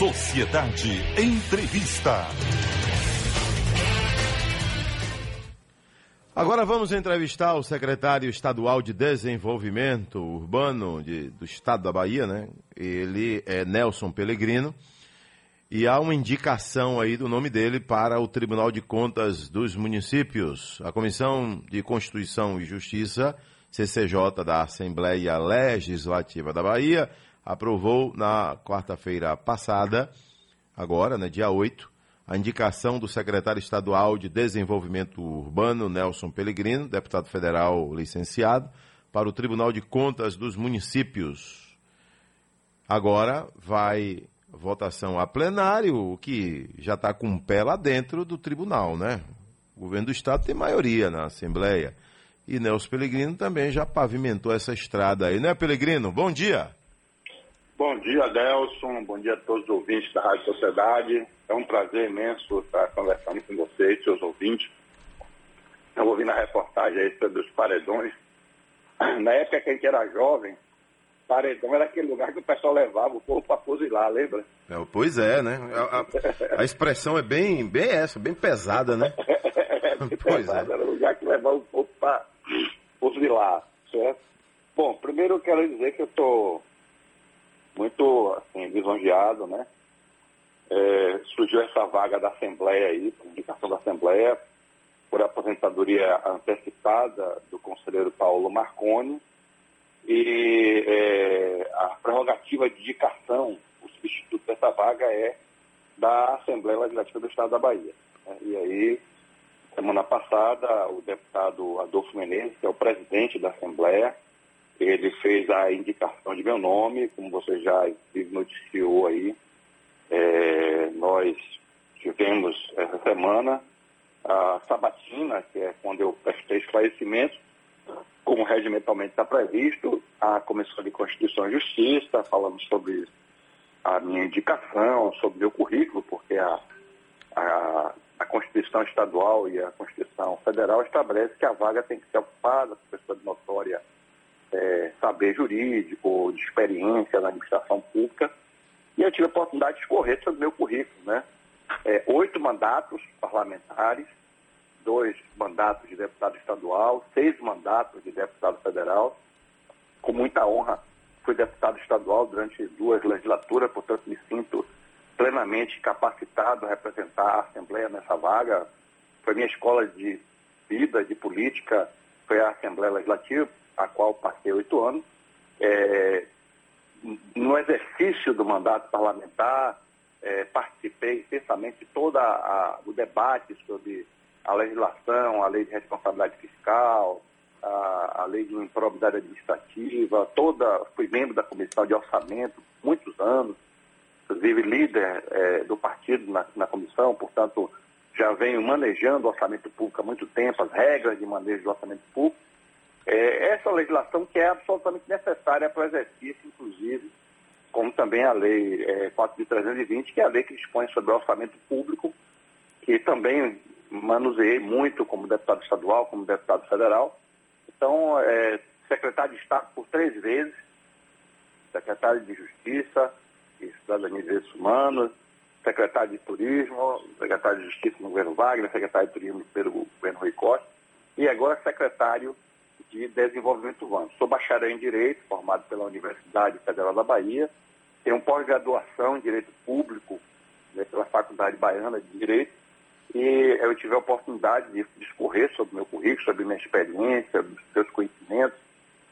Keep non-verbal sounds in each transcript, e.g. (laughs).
Sociedade Entrevista. Agora vamos entrevistar o secretário estadual de Desenvolvimento Urbano de, do Estado da Bahia, né? Ele é Nelson Pellegrino. E há uma indicação aí do nome dele para o Tribunal de Contas dos Municípios. A Comissão de Constituição e Justiça, CCJ da Assembleia Legislativa da Bahia, aprovou na quarta-feira passada, agora, né, dia 8, a indicação do secretário estadual de Desenvolvimento Urbano, Nelson Pellegrino, deputado federal licenciado, para o Tribunal de Contas dos Municípios. Agora vai votação a plenário, que já está com o pé lá dentro do tribunal, né? O governo do Estado tem maioria na Assembleia. E Nelson Pellegrino também já pavimentou essa estrada aí, né, Pellegrino? Bom dia. Bom dia, Nelson. Bom dia a todos os ouvintes da Rádio Sociedade. É um prazer imenso estar conversando com vocês, seus ouvintes. Eu ouvi na reportagem aí sobre os paredões. Na época que a gente era jovem, paredão era aquele lugar que o pessoal levava o povo para fuzilar, lembra? É, pois é, né? A, a, a, expressão é bem, bem essa, bem pesada, né? (laughs) é, bem (laughs) pois pesada, é. Era o lugar que levava o povo para fuzilar, certo? Bom, primeiro eu quero dizer que eu estou muito assim, lisonjeado, né? É, surgiu essa vaga da Assembleia aí, indicação da Assembleia, por aposentadoria antecipada do conselheiro Paulo Marconi, e é, a prerrogativa de indicação, o substituto dessa vaga é da Assembleia Legislativa do Estado da Bahia. Né? E aí, semana passada, o deputado Adolfo Menezes, que é o presidente da Assembleia, ele fez a indicação de meu nome, como você já noticiou aí. É, nós tivemos essa semana a sabatina, que é quando eu prestei esclarecimento como regimentalmente está previsto, a Comissão de Constituição e Justiça, falamos sobre a minha indicação, sobre meu currículo, porque a, a, a Constituição Estadual e a Constituição Federal estabelece que a vaga tem que ser ocupada por pessoa de notória é, saber jurídico, de experiência na administração pública. E eu tive a oportunidade de escorrer sobre meu currículo, né? É, oito mandatos parlamentares, dois mandatos de deputado estadual, seis mandatos de deputado federal. Com muita honra, fui deputado estadual durante duas legislaturas, portanto, me sinto plenamente capacitado a representar a Assembleia nessa vaga. Foi minha escola de vida, de política, foi a Assembleia Legislativa, a qual passei oito anos. É, no exercício do mandato parlamentar, é, participei intensamente de todo o debate sobre a legislação, a lei de responsabilidade fiscal, a, a lei de improbidade administrativa, toda, fui membro da comissão de orçamento muitos anos, inclusive líder é, do partido na, na, comissão, portanto, já venho manejando o orçamento público há muito tempo, as regras de manejo do orçamento público. É, essa legislação que é absolutamente necessária para o exercício, inclusive, como também a lei é, 4.320, que é a lei que dispõe sobre o orçamento público, que também manuseei muito como deputado estadual, como deputado federal. Então, é, secretário de Estado por três vezes, secretário de Justiça e Cidadania e Direitos Humanos, secretário de Turismo, secretário de Justiça no governo Wagner, secretário de Turismo pelo governo Rui Costa, e agora secretário de Desenvolvimento Urbano. Sou bacharel em Direito, formado pela Universidade Federal da Bahia, tenho pós-graduação em Direito Público né, pela Faculdade Baiana de Direito, e eu tive a oportunidade de discorrer sobre meu currículo, sobre minha experiência, seus conhecimentos,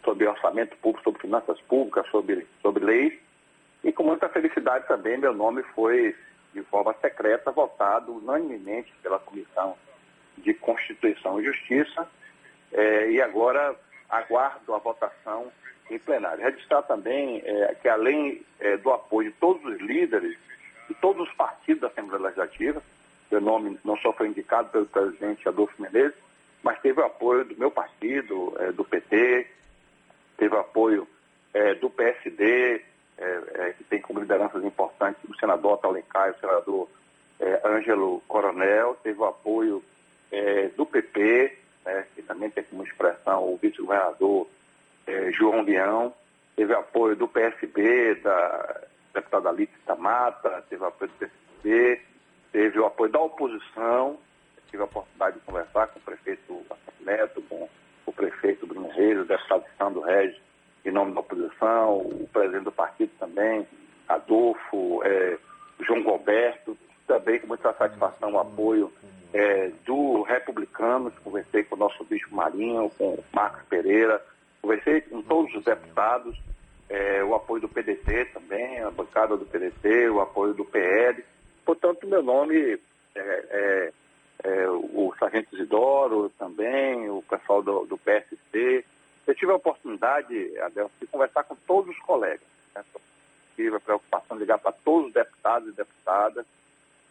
sobre orçamento público, sobre finanças públicas, sobre, sobre leis. E com muita felicidade também, meu nome foi, de forma secreta, votado unanimemente pela Comissão de Constituição e Justiça. É, e agora aguardo a votação em plenário. Registrar também é, que, além é, do apoio de todos os líderes e todos os partidos da Assembleia Legislativa, meu nome não só foi indicado pelo presidente Adolfo Menezes, mas teve o apoio do meu partido, é, do PT, teve o apoio é, do PSD, é, que tem como lideranças importantes o senador Atalencar, o senador Ângelo Coronel, teve o apoio do PP, né, que também tem como expressão o vice-governador João Leão, teve apoio do PSB, da, deputada Alice Tamata, teve apoio do PCC, teve o apoio da oposição, tive a oportunidade de conversar com o prefeito Neto, com o prefeito Bruno Reis, o deputado Sandro Regis, em nome da oposição, o presidente do partido também, Adolfo, é, João Roberto, também com muita satisfação o apoio é, do Republicanos, conversei com o nosso bispo Marinho, com o Marcos Pereira, conversei com todos os deputados, é, o apoio do PDT também, a bancada do PDT, o apoio do PL. Portanto, meu nome é, é, é o Sargento Isidoro também, o pessoal do, do PSC. Eu tive a oportunidade, de conversar com todos os colegas. Né? Tive a preocupação de ligar para todos os deputados e deputadas,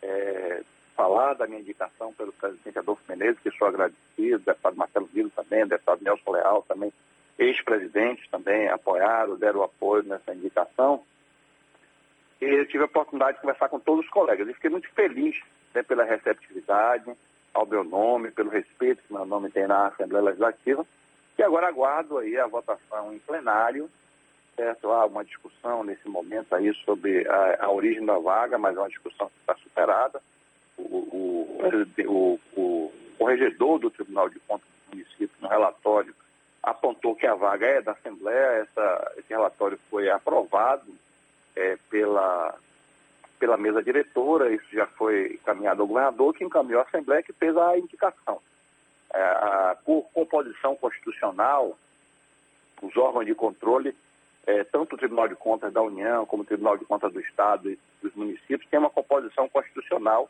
é, falar da minha indicação pelo presidente Adolfo Menezes, que sou agradecido, deputado Marcelo Vilo também, deputado Nelson Leal também, ex-presidentes também apoiaram, deram apoio nessa indicação. E eu tive a oportunidade de conversar com todos os colegas e fiquei muito feliz né, pela receptividade ao meu nome, pelo respeito que meu nome tem na Assembleia Legislativa. E agora aguardo aí a votação em plenário, certo? Há uma discussão nesse momento aí sobre a, a origem da vaga, mas é uma discussão que está superada. O, o, o, corregedor do Tribunal de Contas do município, no relatório, apontou que a vaga é da Assembleia, essa, esse relatório foi aprovado é, pela, pela mesa diretora, isso já foi encaminhado ao governador, que encaminhou à Assembleia, que fez a indicação. É, a, por composição constitucional, os órgãos de controle, é, tanto o Tribunal de Contas da União, como o Tribunal de Contas do Estado e dos municípios, têm uma composição constitucional,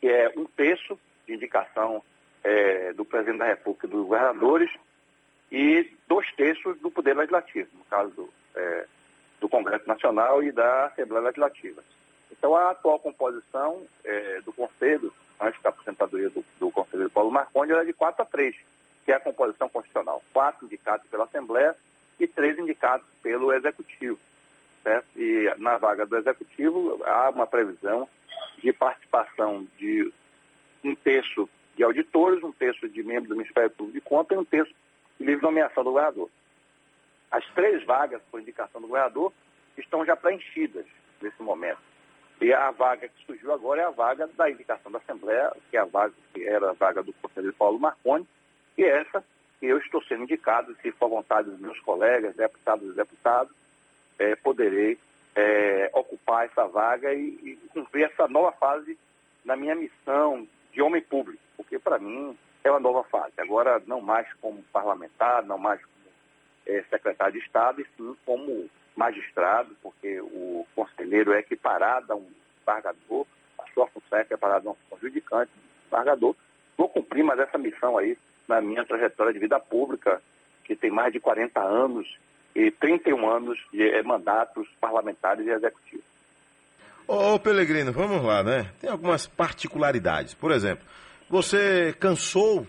que é um terço de indicação é, do presidente da República e dos governadores, e dois terços do Poder Legislativo, no caso do, é, do Congresso Nacional e da Assembleia Legislativa. Então, a atual composição é, do Conselho, antes da aposentadoria do, do Conselho de Paulo Marconi, era de 4 a 3, que é a composição constitucional. Quatro indicados pela Assembleia e três indicados pelo Executivo. Certo? E na vaga do Executivo, há uma previsão de participação de um terço de auditores, um terço de membros do Ministério Público de Contas e um terço livre nomeação do governador. As três vagas por indicação do governador estão já preenchidas nesse momento. E a vaga que surgiu agora é a vaga da indicação da Assembleia, que é a vaga que era a vaga do conselheiro Paulo Marconi, e essa eu estou sendo indicado, se for vontade dos meus colegas, deputados e deputados, é, poderei é, ocupar essa vaga e, e cumprir essa nova fase na minha missão de homem público, porque para mim é uma nova fase. Agora, não mais como parlamentar, não mais como é, secretário de Estado, e sim como magistrado, porque o conselheiro é equiparado a um embargador, a sua função é equiparada a um judicante, um embargador. Vou cumprir mais essa missão aí na minha trajetória de vida pública, que tem mais de 40 anos e 31 anos de é, mandatos parlamentares e executivos. Ô, ô Pelegrino, vamos lá, né? Tem algumas particularidades. Por exemplo, você cansou,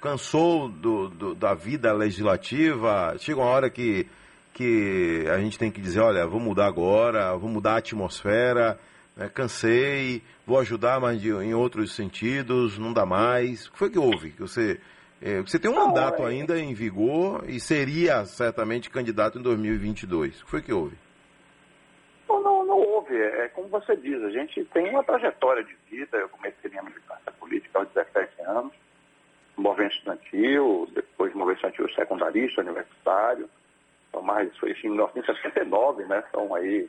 cansou do, do, da vida legislativa? Chega uma hora que, que a gente tem que dizer, olha, vou mudar agora, vou mudar a atmosfera, né? cansei, vou ajudar, mas de, em outros sentidos, não dá mais. O que foi que houve? Que você, você tem um mandato é. ainda em vigor e seria certamente candidato em 2022. O que foi que houve? Não, não, não houve. É como você diz, a gente tem uma trajetória de vida. Eu comecei minha militância política aos 17 anos, movimento estudantil, depois movimento estudantil secundarista, universitário. Então, mais, foi em 1969, né? São aí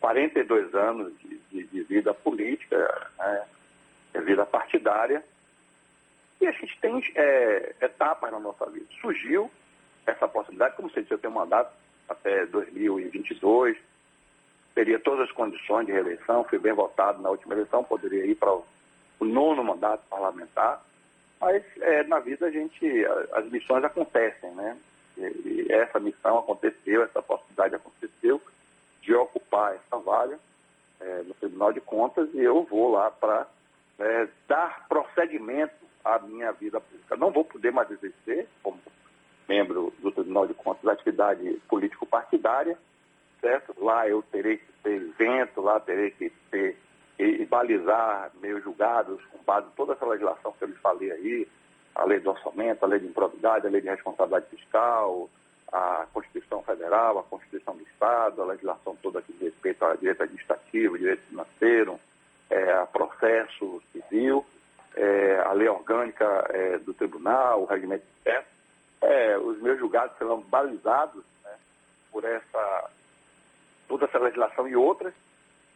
42 anos de, de, de vida política, né? vida partidária. E a gente tem é, etapas na nossa vida. Surgiu essa possibilidade, como você disse, eu tenho mandato até 2022, teria todas as condições de reeleição, fui bem votado na última eleição, poderia ir para o, nono mandato parlamentar, mas é, na vida a gente, as missões acontecem, né? E, e essa missão aconteceu, essa possibilidade aconteceu de ocupar essa vaga é, no Tribunal de Contas e eu vou lá para é, dar prosseguimento à minha vida pública. Não vou poder mais exercer como membro do Tribunal de Contas a atividade político-partidária, certo? Lá eu terei que ser isento, lá terei que ter e balizar meus julgados com base em toda essa legislação que eu lhe falei aí, a lei do orçamento, a lei de improbidade, a lei de responsabilidade fiscal, a Constituição Federal, a Constituição do Estado Estado, a legislação toda que diz respeito ao direito administrativo, direito financeiro, é, a processo civil, é, a lei orgânica é, do tribunal, o regimento interno. É, os meus julgados serão balizados né, por essa, toda essa legislação e outras,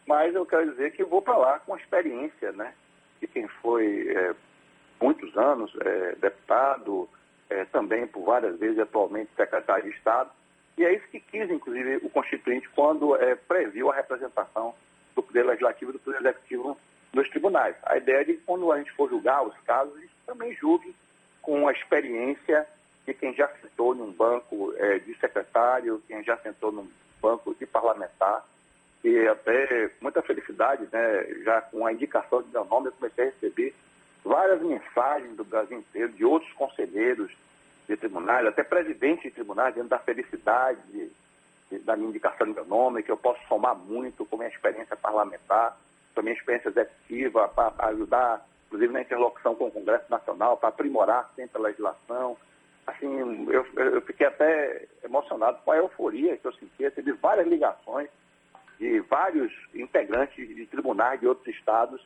mas eu quero dizer que vou para lá com experiência né, de quem foi é, muitos anos é, deputado, é, também por várias vezes atualmente secretário de Estado, e é isso que quis, inclusive, o Constituinte quando é, previu a representação do Poder Legislativo e do Poder Executivo nos tribunais. A ideia é de que quando a gente for julgar os casos, a gente também julgue com a experiência de quem já sentou num banco é, de secretário, quem já sentou num banco de parlamentar, e até muita felicidade, né, já com a indicação de meu nome, eu comecei a receber várias mensagens do Brasil inteiro, de outros conselheiros de tribunais, até presidentes de tribunais, dentro da felicidade de, de, da minha indicação do meu nome, que eu posso somar muito com minha experiência parlamentar, com a minha experiência executiva, para ajudar, inclusive na interlocução com o Congresso Nacional, para aprimorar sempre a legislação. Assim, eu, eu fiquei até emocionado com a euforia que eu senti, recebi várias ligações de vários integrantes de tribunais de outros estados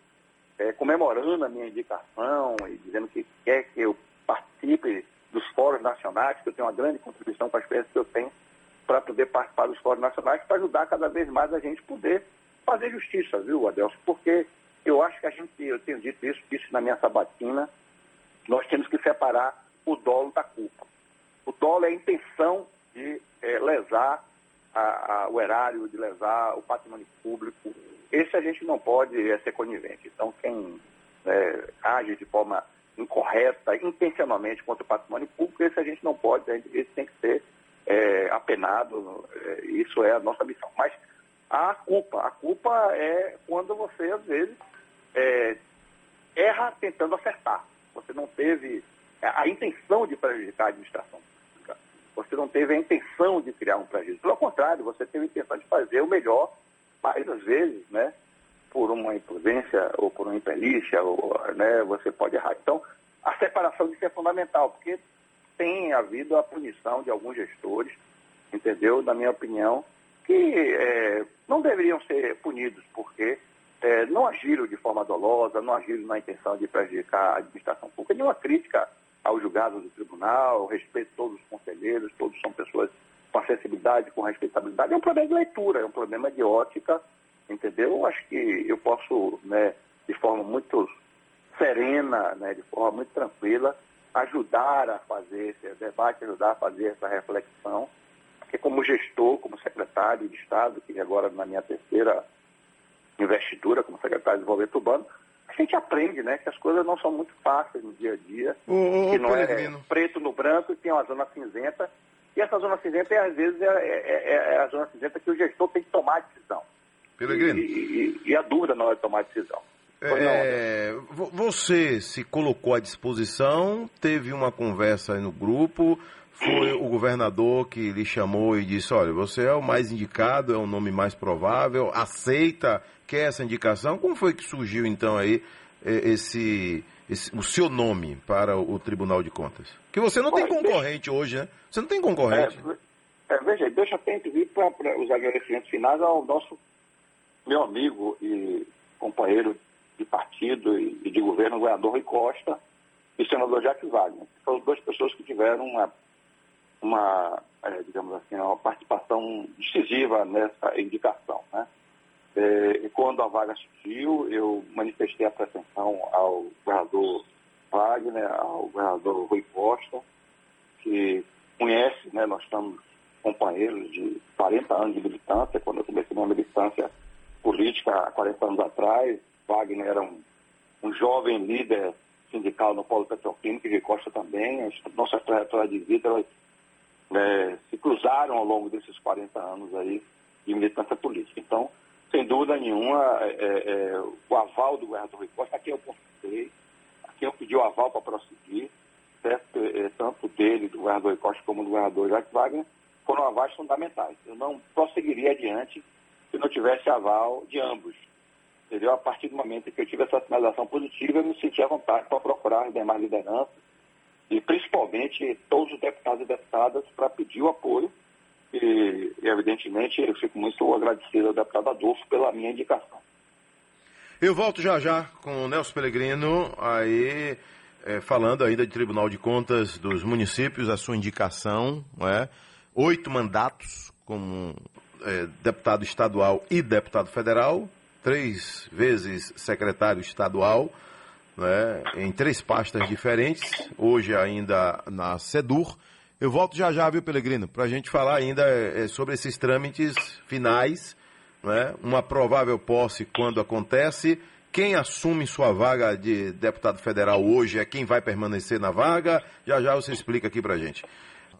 é, comemorando a minha indicação e dizendo que quer que eu participe dos fóruns nacionais, que eu tenho uma grande contribuição com a experiência que eu tenho para poder participar dos fóruns nacionais, para ajudar cada vez mais a gente poder fazer justiça, viu, Adelson? Porque eu acho que a gente, eu tenho dito isso, disse na minha sabatina, nós temos que separar o dolo da culpa. O dolo é a intenção de é, lesar a, a, o erário, de lesar o patrimônio público, esse a gente não pode é, ser conivente. Então, quem é, age de forma incorreta, intencionalmente contra o patrimônio público, esse a gente não pode, esse tem que ser apenado, isso é a nossa missão. Mas a culpa, a é quando você, às vezes, é, erra tentando acertar. Você não teve a intenção de prejudicar a administração pública. Você não teve a intenção de criar um prejuízo. Pelo contrário, você teve a intenção de fazer o melhor mas às vezes, né, por uma imprudência ou por uma imperícia, ou, né, você pode errar. Então, a separação disso é fundamental, porque tem havido a punição de alguns gestores, entendeu? Na minha opinião, que é, não deveriam ser punidos, porque é, não agiram de forma dolosa, não agiram na intenção de prejudicar a administração pública. Nenhuma crítica ao julgado do tribunal, respeito a todos os conselheiros, todos são pessoas com acessibilidade, com respeitabilidade, é um problema de leitura, é um problema de ótica, entendeu? Eu acho que eu posso, né, de forma muito serena, né, de forma muito tranquila, ajudar a fazer esse debate, ajudar a fazer essa reflexão, porque como gestor, como secretário de Estado, que agora na minha terceira investidura como secretário de desenvolvimento urbano, a gente aprende, né, que as coisas não são muito fáceis no dia a dia, ô, que não é preto no branco e tem uma zona cinzenta, e essa zona cinzenta, às vezes, é, é, é, a zona cinzenta que o gestor tem que tomar a decisão. Pelegrino. E, e, e a dúvida na hora de tomar a decisão. É, você se colocou à disposição, teve uma conversa aí no grupo, foi o governador que lhe chamou e disse, olha, você é o mais indicado, é o nome mais provável, aceita, quer essa indicação? Como foi que surgiu então aí esse, esse, o seu nome para o Tribunal de Contas? Que você não tem concorrente deixa, hoje, né? Você não tem concorrente. É, é, veja, deixa até inclusive para os agradecimentos finais ao nosso meu amigo e companheiro de partido e, e de governo, o governador Rui Costa e o senador Jacques Wagner. São duas pessoas que tiveram uma, uma é, digamos assim, uma participação decisiva nessa indicação. Né? É, e quando a vaga surgiu, eu manifestei a pretensão ao governador Wagner, ao governador Rui Costa, que conhece, né, nós estamos companheiros de 40 anos de militância, quando eu comecei minha militância política há 40 anos atrás, Wagner era um, um jovem líder sindical no Polo Petroquímico, e Costa também, as nossas trajetórias de vida elas, é, se cruzaram ao longo desses 40 anos aí de militância política. Então, sem dúvida nenhuma, é, é, é o aval do governador Rui Costa, a quem eu consultei, a quem eu pedi o aval para prosseguir, certo? É, tanto dele, do governador Rui Costa, como do governador Jacques Wagner, foram avais fundamentais. Eu não prosseguiria adiante se não tivesse aval de ambos. Entendeu? A partir do momento que eu tive essa sinalização positiva, eu me senti à vontade para procurar as demais lideranças e principalmente todos os deputados e deputadas para pedir o apoio e, evidentemente, eu fico muito agradecido ao deputado Adolfo pela minha indicação. Eu volto já já com o Nelson Pellegrino, aí é, falando ainda de Tribunal de Contas dos municípios, a sua indicação, é? oito mandatos como é, deputado estadual e deputado federal, três vezes secretário estadual, né, em três pastas diferentes, hoje ainda na SEDUR. Eu volto já já, viu, Pelegrino, para a gente falar ainda é, sobre esses trâmites finais, né, uma provável posse quando acontece, quem assume sua vaga de deputado federal hoje é quem vai permanecer na vaga. Já já você explica aqui pra gente.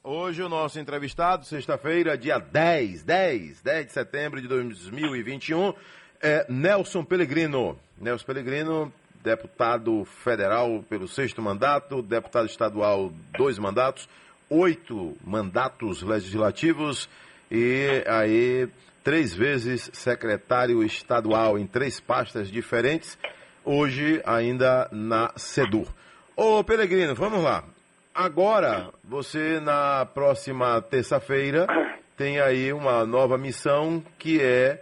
Hoje o nosso entrevistado, sexta-feira, dia 10, 10, 10 de setembro de 2021, é Nelson Pellegrino. Nelson Pellegrino, deputado federal pelo sexto mandato, deputado estadual, dois mandatos, oito mandatos legislativos e aí três vezes secretário estadual em três pastas diferentes, hoje ainda na SEDUR. Ô Pellegrino, vamos lá. Agora, você na próxima terça-feira tem aí uma nova missão que é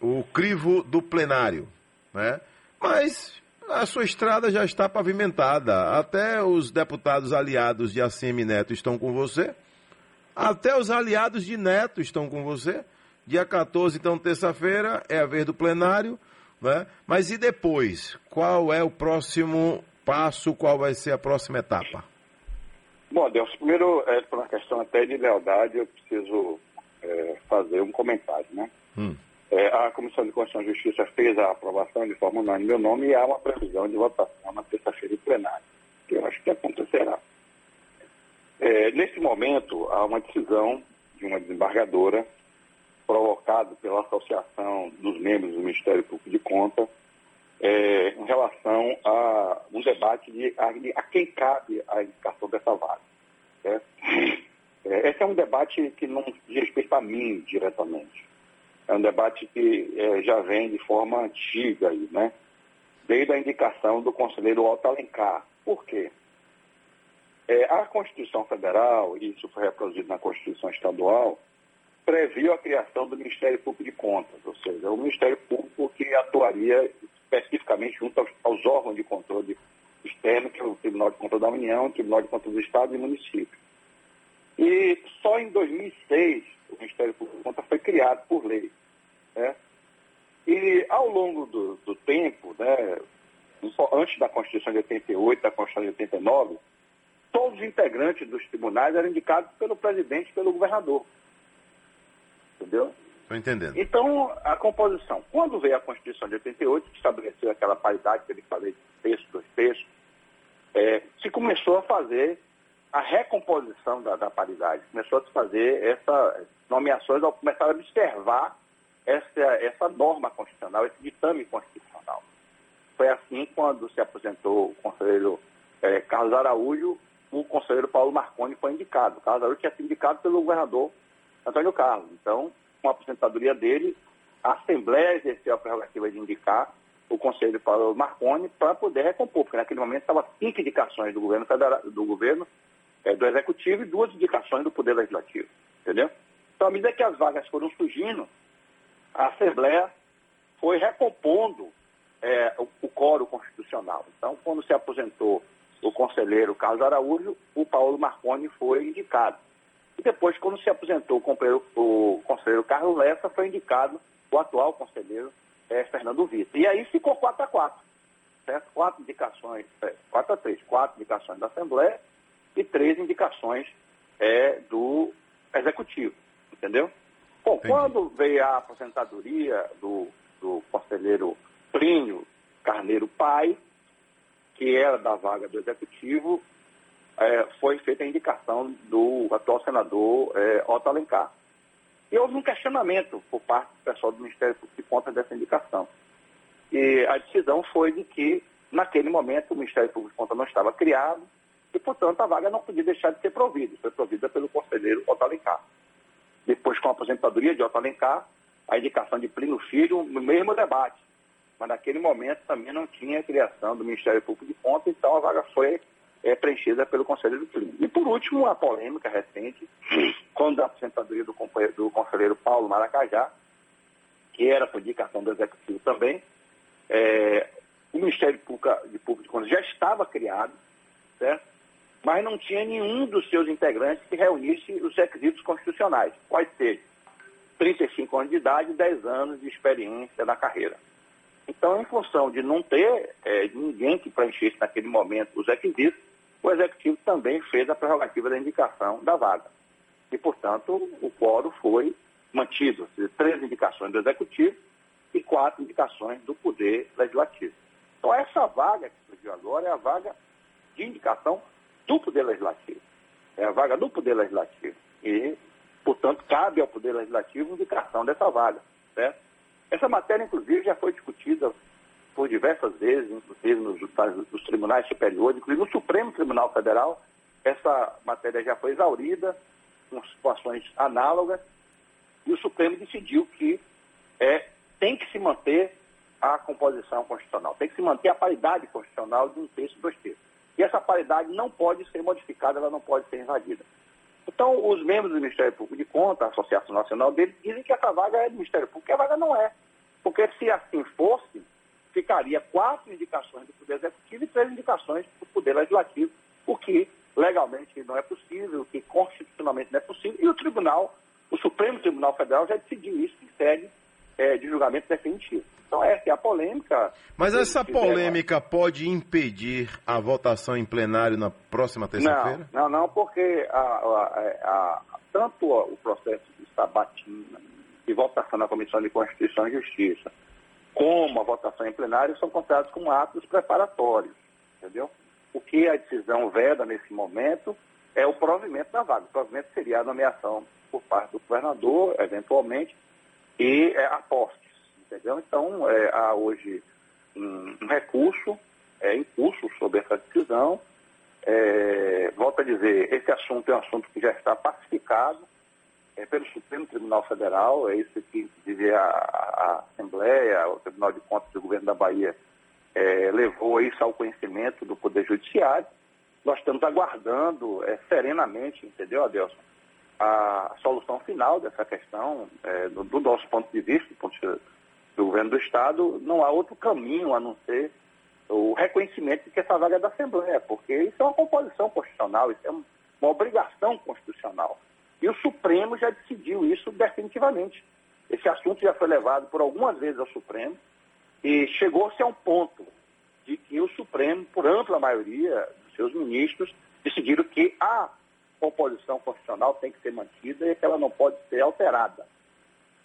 o crivo do plenário, né? Mas a sua estrada já está pavimentada. Até os deputados aliados de ACM Neto estão com você. Até os aliados de Neto estão com você. Dia 14, então, terça-feira, é a vez do plenário. Né? Mas e depois? Qual é o próximo passo? Qual vai ser a próxima etapa? Bom, Deus, primeiro, é, por uma questão até de lealdade, eu preciso é, fazer um comentário, né? Hum. É, a Comissão de Constituição e Justiça fez a aprovação de forma unânime meu nome e há uma previsão de votação na terça-feira em plenário, que eu acho que acontecerá. É, nesse momento, há uma decisão de uma desembargadora, provocada pela Associação dos Membros do Ministério Público de Conta, é, em relação a um debate de a, a quem cabe a indicação dessa vaga. É, esse é um debate que não diz respeito a mim diretamente. É um debate que é, já vem de forma antiga, aí, né? desde a indicação do conselheiro Otto Alencar. Por quê? É, a Constituição Federal, e isso foi reproduzido na Constituição Estadual, previu a criação do Ministério Público de Contas, ou seja, o Ministério Público que atuaria especificamente junto aos, aos órgãos de controle externo, que é o Tribunal de Contas da União, o Tribunal de Contas do Estado e município. E só em 2006 o Ministério Público de Contas foi criado por lei. Né? E ao longo do, do tempo, né, antes da Constituição de 88, da Constituição de 89, todos os integrantes dos tribunais eram indicados pelo presidente e pelo governador. Entendeu? Estou entendendo. Então, a composição. Quando veio a Constituição de 88, que estabeleceu aquela paridade que ele falei, terço, dois terços, é, se começou a fazer a recomposição da, da, paridade. Começou a se fazer essas nomeações, ao começar a observar essa, essa norma constitucional, esse ditame constitucional. Foi assim quando se apresentou o conselheiro é, Carlos Araújo, o conselheiro Paulo Marconi foi indicado. Carlos Araújo tinha sido indicado pelo governador Antônio Carlos. Então, com a aposentadoria dele, a Assembleia exerceu a prerrogativa de indicar o Conselho Paulo Marconi para poder recompor, porque naquele momento estava cinco indicações do governo do governo, é, do Executivo e duas indicações do Poder Legislativo. Entendeu? Então, à medida que as vagas foram surgindo, a Assembleia foi recompondo é, o, o coro constitucional. Então, quando se aposentou o conselheiro Carlos Araújo, o Paulo Marconi foi indicado. E depois, quando se aposentou o, o conselheiro Carlos Lessa, foi indicado o atual conselheiro é, Fernando Vitor. E aí ficou 4 a 4. Certo? Quatro indicações, é, 4 a 3, quatro indicações da Assembleia e três indicações é, do Executivo. Entendeu? Bom, Entendi. quando veio a aposentadoria do, do conselheiro Plínio Carneiro Pai, que era da vaga do Executivo, é, foi feita a indicação do atual senador é, Otto Alencar. E houve um questionamento por parte do pessoal do Ministério Público de conta dessa indicação. E a decisão foi de que, naquele momento, o Ministério Público de Contas não estava criado e, portanto, a vaga não podia deixar de ser provida. Foi provida pelo conselheiro Otto Alencar. Depois, com a aposentadoria de Otto Alencar, a indicação de Plínio Filho no mesmo debate. Mas naquele momento também não tinha criação do Ministério Público de Contas, então a vaga foi é, preenchida pelo Conselho do Clima. E, por último, a polêmica recente, quando a aposentadoria do, do conselheiro Paulo Maracajá, que era por indicação do Executivo também, é, o Ministério Público de Contas já estava criado, certo? Mas não tinha nenhum dos seus integrantes que reunisse os requisitos constitucionais, quais ser 35 anos de idade e 10 anos de experiência na carreira. Então, em função de não ter é, ninguém que preenchesse naquele momento os requisitos, o Executivo também fez a prerrogativa da indicação da vaga. E, portanto, o quórum foi mantido, seja, três indicações do Executivo e quatro indicações do Poder Legislativo. Então, essa vaga que surgiu agora é a vaga de indicação do Poder Legislativo. É a vaga do Poder Legislativo. E, portanto, cabe ao Poder Legislativo indicação dessa vaga. Certo? Essa matéria, inclusive, já foi discutida por diversas vezes, inclusive nos, nos tribunais superiores, inclusive no Supremo Tribunal Federal. Essa matéria já foi exaurida, com situações análogas, e o Supremo decidiu que é, tem que se manter a composição constitucional, tem que se manter a paridade constitucional de um terço e dois terços. E essa paridade não pode ser modificada, ela não pode ser invadida. Então, os membros do Ministério Público de Conta, a Associação Nacional dele, dizem que essa vaga é do Ministério Público, e a vaga não é. Porque se assim fosse, ficaria quatro indicações do Poder Executivo e três indicações do Poder Legislativo, o que legalmente não é possível, o que constitucionalmente não é possível, e o Tribunal, o Supremo Tribunal Federal já decidiu isso em sede é, de julgamento definitivo. Então essa é a polêmica. Mas essa polêmica pode impedir a votação em plenário na próxima terça-feira? Não, não, não, porque a, a, a, tanto o processo de sabatina e votação na Comissão de Constituição e Justiça, como a votação em plenário, são considerados como atos preparatórios, entendeu? O que a decisão veda nesse momento é o provimento da vaga. O provimento seria a nomeação por parte do governador, eventualmente, e é, a posse entendeu? Então, é, há hoje um, um, recurso é, em curso sobre essa decisão. É, volto a dizer, esse assunto é um assunto que já está pacificado é, pelo Supremo Tribunal Federal, é isso que, inclusive, a, a Assembleia, o Tribunal de Contas do Governo da Bahia é, levou isso ao conhecimento do Poder Judiciário. Nós estamos aguardando é, serenamente, entendeu, Adelson, a solução final dessa questão, é, do, do, nosso ponto de vista, do ponto de vista do governo do Estado, não há outro caminho a não ser o reconhecimento de que essa vaga é da Assembleia, porque isso é uma composição constitucional, isso é uma obrigação constitucional. E o Supremo já decidiu isso definitivamente. Esse assunto já foi levado por algumas vezes ao Supremo e chegou-se a um ponto de que o Supremo, por ampla maioria dos seus ministros, decidiram que a composição constitucional tem que ser mantida e que ela não pode ser alterada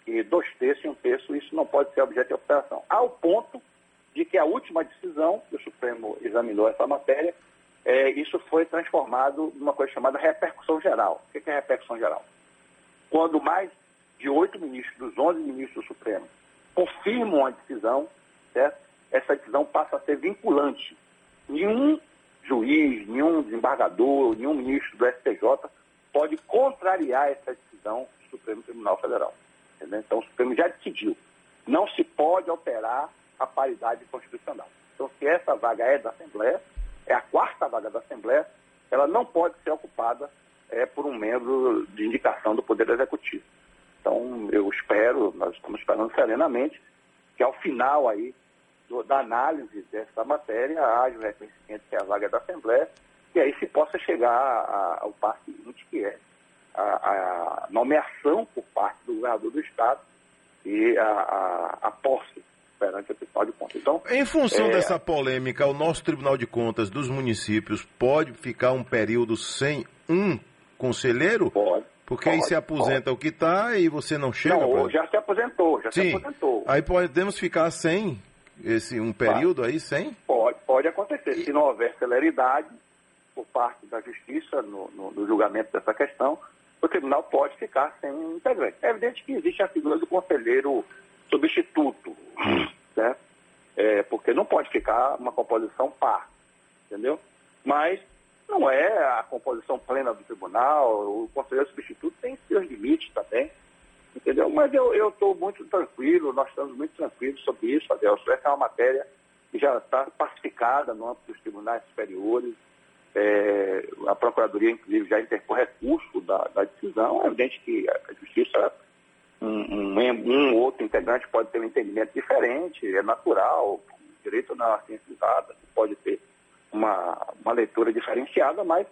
que dois terços e um terço, isso não pode ser objeto de operação. Ao ponto de que a última decisão, que o Supremo examinou essa matéria, é, isso foi transformado numa coisa chamada repercussão geral. O que é repercussão geral? Quando mais de oito ministros, dos onze ministros do Supremo, confirmam a decisão, certo? essa decisão passa a ser vinculante. Nenhum juiz, nenhum desembargador, nenhum ministro do STJ pode contrariar essa decisão do Supremo Tribunal Federal. Entendeu? Então, o Supremo já decidiu. Não se pode alterar a paridade constitucional. Então, se essa vaga é da Assembleia, é a quarta vaga da Assembleia, ela não pode ser ocupada é, por um membro de indicação do Poder Executivo. Então, eu espero, nós estamos esperando serenamente, que ao final aí do, da análise dessa matéria haja o reconhecimento que a vaga é da Assembleia, e aí se possa chegar ao passo seguinte, que é a, a nomeação por parte do governador do Estado e a, a, a posse perante o Tribunal de Contas. Então, em função é... dessa polêmica, o nosso Tribunal de Contas dos municípios pode ficar um período sem um conselheiro? Pode. Porque pode, aí se aposenta pode. o que está e você não chega. Não, pra... já se aposentou, já Sim. se aposentou. Aí podemos ficar sem esse um período aí sem? Pode, pode acontecer. Se não houver celeridade por parte da justiça no, no, no julgamento dessa questão, o tribunal pode ficar sem integrante. É evidente que existe a figura do conselheiro substituto, né? É, porque não pode ficar uma composição par, entendeu? Mas não é a composição plena do tribunal, o conselheiro substituto tem seus limites também, entendeu? Mas eu estou muito tranquilo, nós estamos muito tranquilos sobre isso, Adelso. Essa é uma matéria que já está pacificada no âmbito dos tribunais superiores, É, a Procuradoria, inclusive, já interpôs recurso da, da, decisão. É evidente que a Justiça, um, um, um, outro integrante pode ter um entendimento diferente, é natural, direito na ciência usada, pode ter uma, uma leitura diferenciada, mas,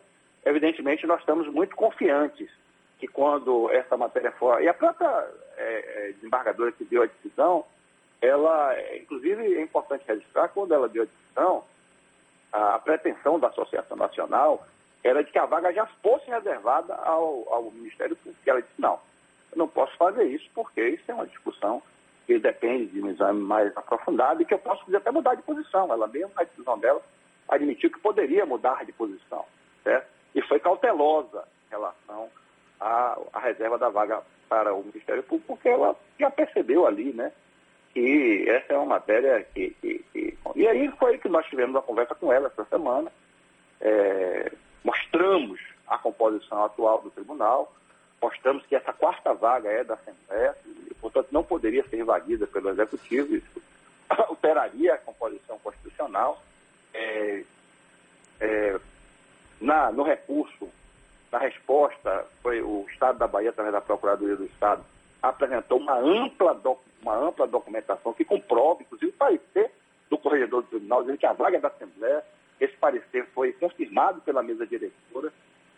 evidentemente, nós estamos muito confiantes que quando essa matéria for. E a própria é, é, desembargadora que deu a decisão, ela, inclusive, é importante registrar, quando ela deu a decisão, a pretensão da Associação Nacional era de que a vaga já fosse reservada ao, ao Ministério Público. E ela disse, não, eu não posso fazer isso porque isso é uma discussão que depende de um exame mais aprofundado e que eu posso até mudar de posição. Ela mesmo, na decisão dela, admitiu que poderia mudar de posição. Certo? E foi cautelosa em relação à, à reserva da vaga para o Ministério Público, porque ela já percebeu ali, né, que essa é uma matéria que, que, que... E aí foi que nós tivemos uma conversa com ela essa semana, é, mostramos a composição atual do tribunal, mostramos que essa quarta vaga é da Assembleia, e, portanto não poderia ser invadida pelo Executivo, isso alteraria a composição constitucional. É, é, na, no recurso, na resposta, foi o Estado da Bahia, através da Procuradoria do Estado, apresentou uma ampla, uma ampla documentação que comprova, inclusive o parecer do corregedor do tribunal, dizendo que a vaga da Assembleia, esse parecer foi confirmado pela mesa diretora,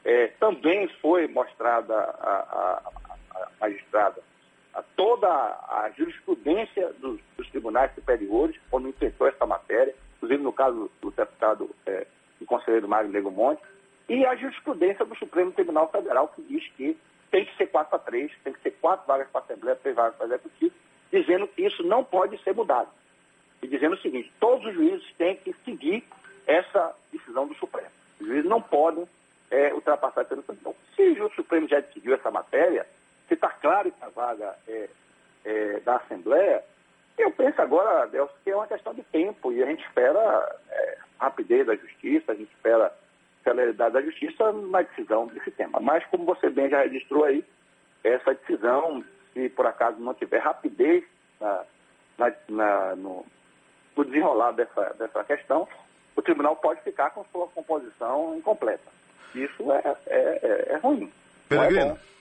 é, também foi mostrada a, magistrada a toda a jurisprudência dos, dos, tribunais superiores, quando enfrentou essa matéria, inclusive no caso do deputado é, conselheiro Mário Nego Monte, e a jurisprudência do Supremo Tribunal Federal, que diz que tem que ser 4 a 3, tem que ser quatro vagas para a Assembleia, três vagas para o Executivo, dizendo que isso não pode ser mudado. E dizendo o seguinte, todos os juízes têm que seguir essa decisão do Supremo. Os juízes não podem é, ultrapassar essa decisão. Então, se o Supremo já decidiu essa matéria, se está claro que a vaga é, é, da Assembleia, eu penso agora, Delcio, que é uma questão de tempo e a gente espera é, rapidez da justiça, a gente espera celeridade da justiça na decisão desse tema. Mas, como você bem já registrou aí, essa decisão, se por acaso não tiver rapidez na, na, na, no, no, desenrolar dessa, dessa questão, o tribunal pode ficar com sua composição incompleta. Isso é, é, é, é ruim. Peregrino, é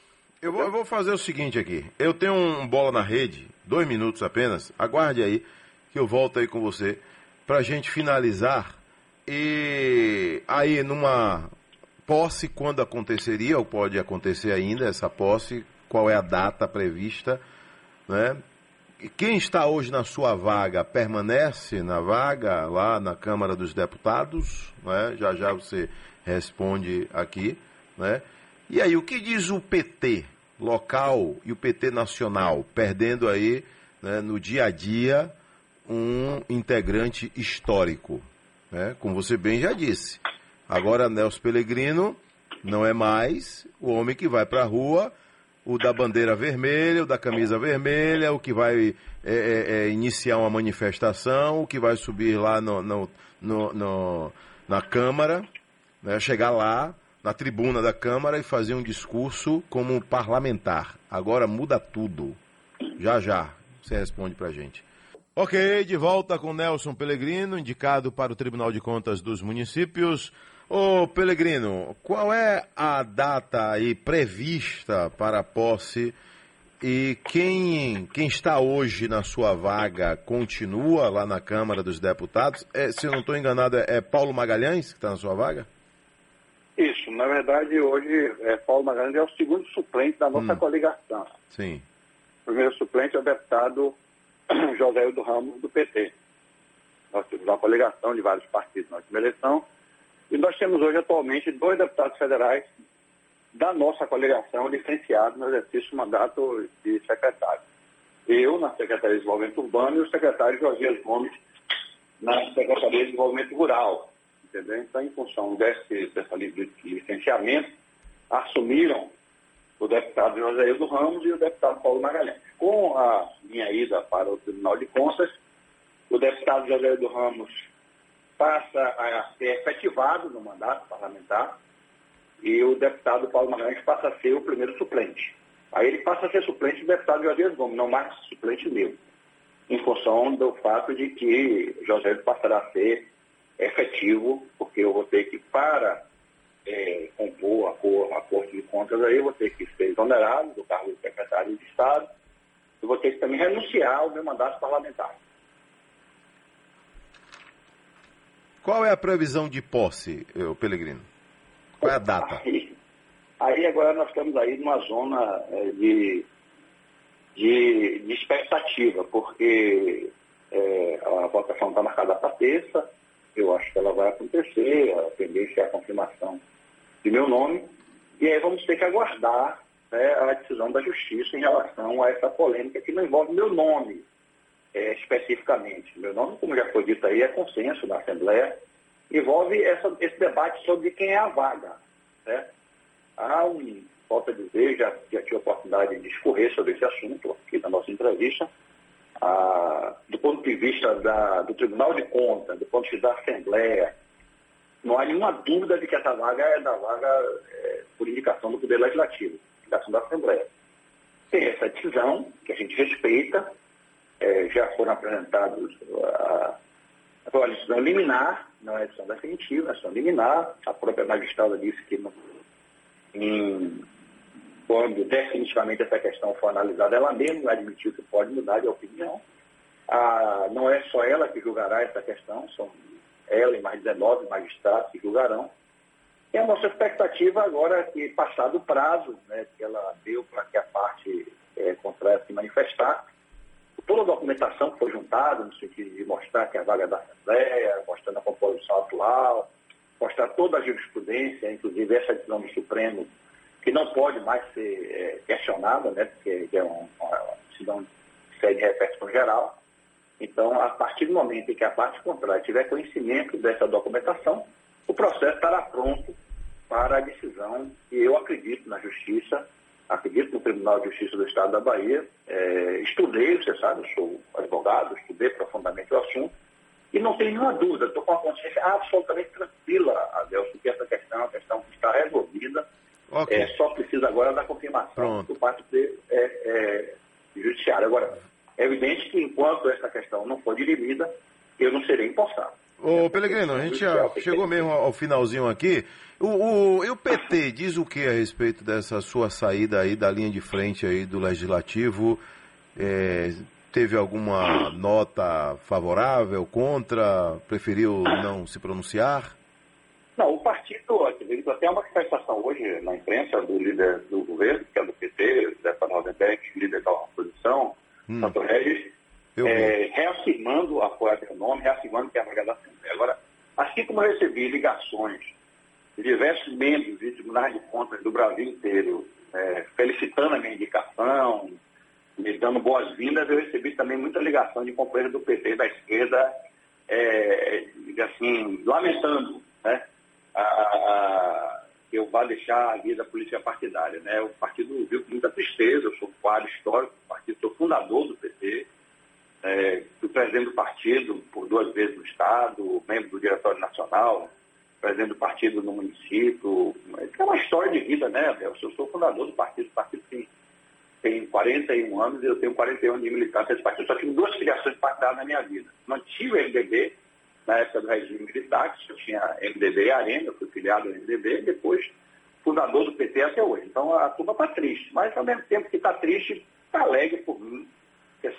eu, vou, eu vou fazer o seguinte aqui. Eu tenho um bola na rede, dois minutos apenas. Aguarde aí, que eu volto aí com você, para a gente finalizar e aí, numa posse, quando aconteceria, ou pode acontecer ainda essa posse, qual é a data prevista, né? Quem está hoje na sua vaga permanece na vaga lá na Câmara dos Deputados, né? Já já você responde aqui, né? E aí, o que diz o PT local e o PT nacional, perdendo aí né, no dia a dia um integrante histórico? Né? como você bem já disse. Agora, Nelson Pellegrino não é mais o homem que vai para a rua, o da bandeira vermelha, o da camisa vermelha, o que vai é, é, é, iniciar uma manifestação, o que vai subir lá no, no, no, no na Câmara, né? chegar lá na tribuna da Câmara e fazer um discurso como parlamentar. Agora muda tudo. Já já você responde para gente. Ok, de volta com Nelson Pellegrino, indicado para o Tribunal de Contas dos Municípios. Ô Pellegrino, qual é a data aí prevista para a posse e quem, quem está hoje na sua vaga continua lá na Câmara dos Deputados? É, se eu não estou enganado, é, é Paulo Magalhães que está na sua vaga? Isso, na verdade hoje é, Paulo Magalhães é o segundo suplente da nossa hum. coligação. Sim. O primeiro suplente é o deputado José do Ramos, do PT. Nós temos uma coligação de vários partidos na última eleição. E nós temos hoje, atualmente, dois deputados federais da nossa coligação licenciados no exercício do mandato de secretário. Eu, na Secretaria de Desenvolvimento Urbano, e o secretário Josias Gomes, na Secretaria de Desenvolvimento Rural. Entendeu? Então, em função desse, dessa licenciamento, assumiram o deputado José Hildo Ramos e o deputado Paulo Magalhães. Com a minha ida para o Tribunal de Contas, o deputado José Hildo Ramos passa a ser efetivado no mandato parlamentar e o deputado Paulo Magalhães passa a ser o primeiro suplente. Aí ele passa a ser suplente do deputado José Gomes, não mais suplente meu, em função do fato de que José passará a ser efetivo, porque eu vou ter que, para é, compor a, a Corte de Contas aí, eu vou ter que ser exonerado do cargo de secretário de Estado e vou ter que também renunciar ao meu mandato parlamentar. Qual é a previsão de posse, Pelegrino? Qual é a data? Aí, aí agora nós estamos aí numa zona é, de, de, de expectativa, porque é, a votação está marcada para terça, eu acho que ela vai acontecer, a tendência é a confirmação de meu nome, e aí vamos ter que aguardar né, a decisão da Justiça em relação a essa polêmica que não envolve meu nome é, especificamente. Meu nome, como já foi dito aí, é consenso da Assembleia, envolve essa, esse debate sobre quem é a vaga. Né? Há um, falta dizer, já, já tive a oportunidade de discorrer sobre esse assunto aqui na nossa entrevista, ah, do ponto de vista da, do Tribunal de Contas, do ponto de vista da Assembleia, não há nenhuma dúvida de que essa vaga é da vaga é, por indicação do Poder Legislativo, da Assembleia. Tem essa decisão, que a gente respeita, é, já foram apresentados a, a decisão liminar, não é decisão definitiva, é decisão liminar, a própria magistrada disse que em, quando definitivamente essa questão for analisada, ela mesma admitiu que pode mudar de opinião. Não é só ela que julgará essa questão, são ela e mais 19 magistrados que julgarão. E a nossa expectativa agora é que, passado o prazo né, que ela deu para que a parte é, contrária se manifestar, toda a documentação que foi juntada, no sentido de mostrar que a vaga da Assembleia, mostrando a composição atual, mostrar toda a jurisprudência, inclusive essa decisão do Supremo, que não pode mais ser é, questionada, né, porque é uma, decisão que segue repercussão geral. Então, a partir do momento em que a parte contrária tiver conhecimento dessa documentação, o processo estará pronto para a decisão que eu acredito na Justiça, acredito no Tribunal de Justiça do Estado da Bahia. É, estudei, você sabe, eu sou advogado, estudei profundamente o assunto e não tenho nenhuma dúvida, estou com a consciência absolutamente tranquila, Adelson, que essa questão é uma questão que está resolvida. Okay. É, só precisa agora da confirmação Pronto. do parte do é, é, judiciário. Agora, é evidente que enquanto essa questão não for dirimida, eu não serei empossado. Ô, Pelegrino, a gente já chegou mesmo ao finalzinho aqui. O, o, e o PT diz o que a respeito dessa sua saída aí da linha de frente aí do Legislativo? É, teve alguma nota favorável, contra? Preferiu não se pronunciar? Não, o partido, até uma manifestação hoje na imprensa do líder do governo, que é do PT, Zé Nordenberg, líder da oposição, hum. Santo Regis, é, reafirmando o apoio ao nome, reafirmando que é a vaga da Assembleia. Agora, assim como recebi ligações de diversos membros de tribunais de contas do Brasil inteiro, é, felicitando a minha indicação, me dando boas-vindas, eu recebi também muita ligação de companheiros do PT da esquerda, é, assim, lamentando né, a, a, que eu vá deixar a vida da polícia partidária. Né? O partido viu com muita tristeza, eu sou quadro histórico do partido, sou fundador do PT, é, fui presidente do partido por duas vezes no Estado, membro do Diretório Nacional, presidente do partido no município. É uma história de vida, né, Abel? Eu sou fundador do partido, o partido tem, tem 41 anos e eu tenho 41 anos de militância desse partido. Só tive duas filiações partidárias na minha vida. Mantive o MDB na época do regime militar, que eu tinha MDB e Arena, fui filiado ao MDB, e depois fundador do PT até hoje. Então a turma está triste, mas ao mesmo tempo que está triste, está alegre por mim,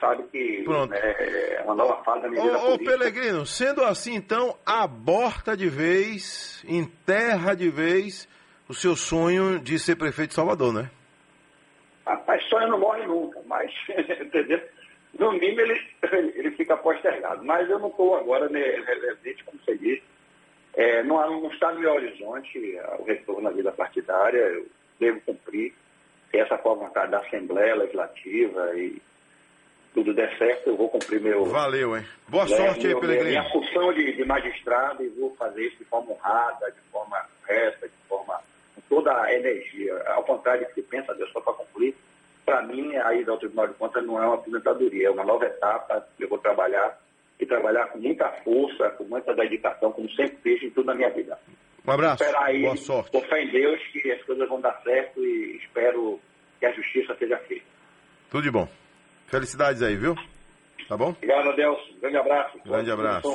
sabe que Pronto. é uma nova fase da vida Ô, ô Pelegrino, sendo assim, então, aborta de vez, enterra de vez o seu sonho de ser prefeito de Salvador, né? Rapaz, sonho não morre nunca, mas, (laughs) entendeu? No mínimo ele, ele fica postergado. Mas eu não estou agora né, relevante, como você disse. É, não, não está no meu horizonte o retorno à vida partidária, eu devo cumprir. Essa foi a vontade da Assembleia Legislativa e tudo der certo, eu vou cumprir meu. Valeu, hein? Boa né, sorte meu, aí, Pelegrino. Minha função de, de, magistrado e vou fazer isso de forma honrada, de forma reta, de forma. com toda a energia. Ao contrário do que se pensa, Deus, só para concluir, para mim, a ida ao Tribunal de Contas não é uma aposentadoria, é uma nova etapa. Eu vou trabalhar e trabalhar com muita força, com muita dedicação, como sempre fiz em tudo na minha vida. Um abraço. Esperar aí, boa sorte. Com fé em Deus que as coisas vão dar certo e espero que a justiça seja feita. Tudo de bom. Felicidades aí, viu? Tá bom? Obrigado, Adelson. Grande abraço. Grande abraço.